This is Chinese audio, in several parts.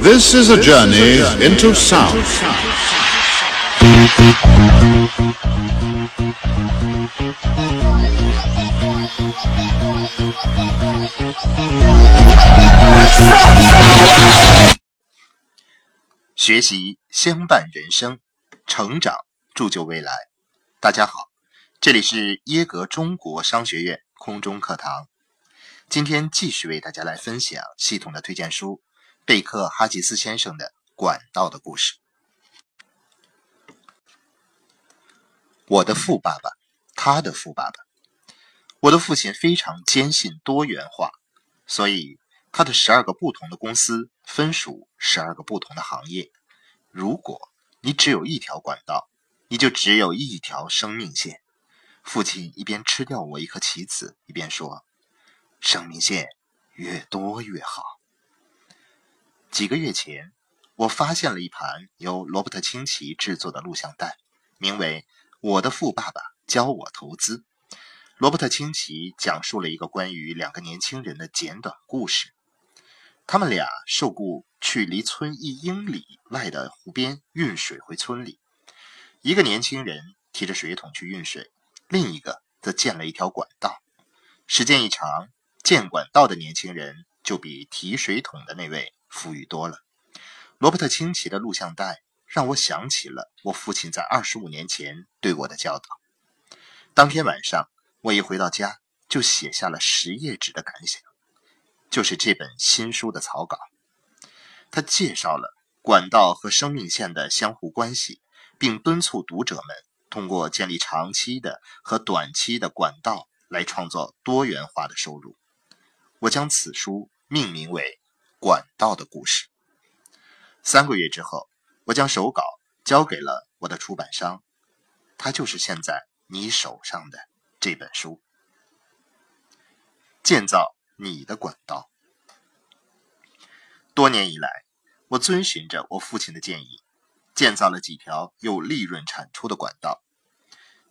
This is a journey into sound. 学习相伴人生，成长铸就未来。大家好，这里是耶格中国商学院空中课堂。今天继续为大家来分享系统的推荐书——贝克哈吉斯先生的《管道的故事》。我的富爸爸，他的富爸爸。我的父亲非常坚信多元化，所以他的十二个不同的公司分属十二个不同的行业。如果你只有一条管道，你就只有一条生命线。父亲一边吃掉我一颗棋子，一边说：“生命线越多越好。”几个月前，我发现了一盘由罗伯特清崎制作的录像带，名为《我的富爸爸教我投资》。罗伯特清崎讲述了一个关于两个年轻人的简短故事。他们俩受雇去离村一英里外的湖边运水回村里。一个年轻人提着水桶去运水，另一个则建了一条管道。时间一长，建管道的年轻人就比提水桶的那位富裕多了。罗伯特清崎的录像带让我想起了我父亲在二十五年前对我的教导。当天晚上，我一回到家就写下了十页纸的感想。就是这本新书的草稿，他介绍了管道和生命线的相互关系，并敦促读者们通过建立长期的和短期的管道来创造多元化的收入。我将此书命名为《管道的故事》。三个月之后，我将手稿交给了我的出版商，它就是现在你手上的这本书。建造。你的管道。多年以来，我遵循着我父亲的建议，建造了几条有利润产出的管道，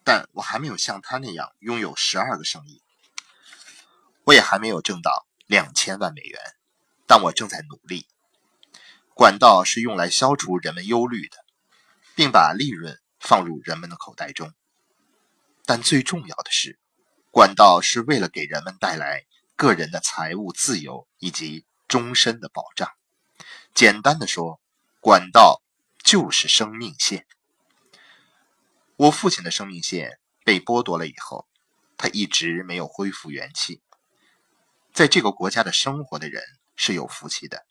但我还没有像他那样拥有十二个生意，我也还没有挣到两千万美元，但我正在努力。管道是用来消除人们忧虑的，并把利润放入人们的口袋中，但最重要的是，管道是为了给人们带来。个人的财务自由以及终身的保障。简单的说，管道就是生命线。我父亲的生命线被剥夺了以后，他一直没有恢复元气。在这个国家的生活的人是有福气的，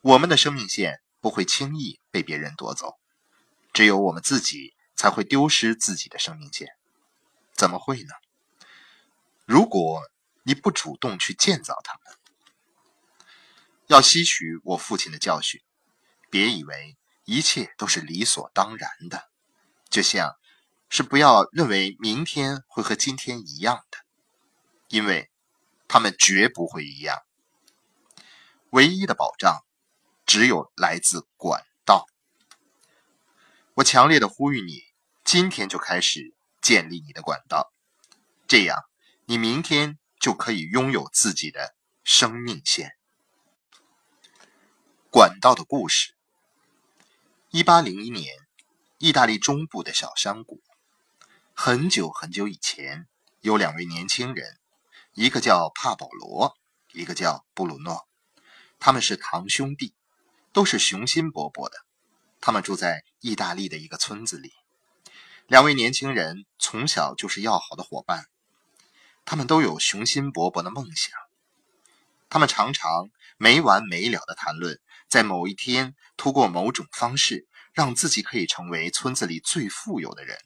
我们的生命线不会轻易被别人夺走，只有我们自己才会丢失自己的生命线。怎么会呢？如果。你不主动去建造他们，要吸取我父亲的教训，别以为一切都是理所当然的，就像是不要认为明天会和今天一样的，因为他们绝不会一样。唯一的保障只有来自管道。我强烈的呼吁你，今天就开始建立你的管道，这样你明天。就可以拥有自己的生命线。管道的故事。一八零一年，意大利中部的小山谷，很久很久以前，有两位年轻人，一个叫帕保罗，一个叫布鲁诺，他们是堂兄弟，都是雄心勃勃的。他们住在意大利的一个村子里。两位年轻人从小就是要好的伙伴。他们都有雄心勃勃的梦想，他们常常没完没了的谈论，在某一天通过某种方式让自己可以成为村子里最富有的人。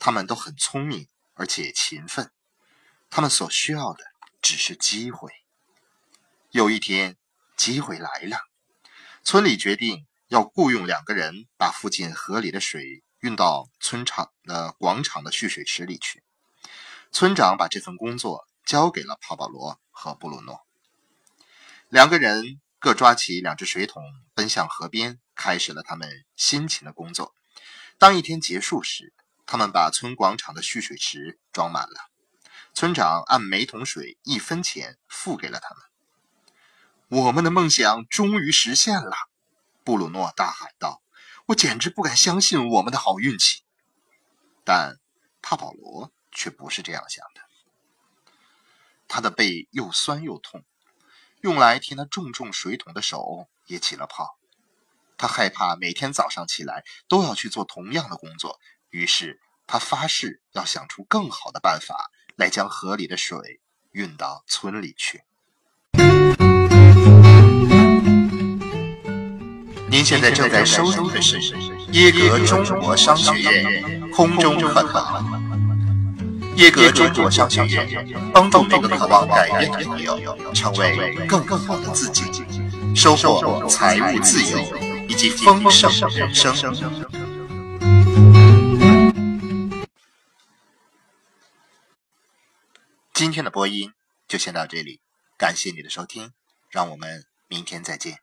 他们都很聪明而且勤奋，他们所需要的只是机会。有一天，机会来了，村里决定要雇佣两个人，把附近河里的水运到村场的广场的蓄水池里去。村长把这份工作交给了帕保罗和布鲁诺，两个人各抓起两只水桶，奔向河边，开始了他们辛勤的工作。当一天结束时，他们把村广场的蓄水池装满了。村长按每桶水一分钱付给了他们。我们的梦想终于实现了！布鲁诺大喊道：“我简直不敢相信我们的好运气。”但帕保罗却不是这样想的。他的背又酸又痛，用来提那重重水桶的手也起了泡。他害怕每天早上起来都要去做同样的工作，于是他发誓要想出更好的办法来将河里的水运到村里去。现在正在收听的是耶格中国商学院空中课堂。耶格中国商学院帮助每个渴望改变的朋友成为更好的自己，收获财务自由以及丰盛人生。今天的播音就先到这里，感谢你的收听，让我们明天再见。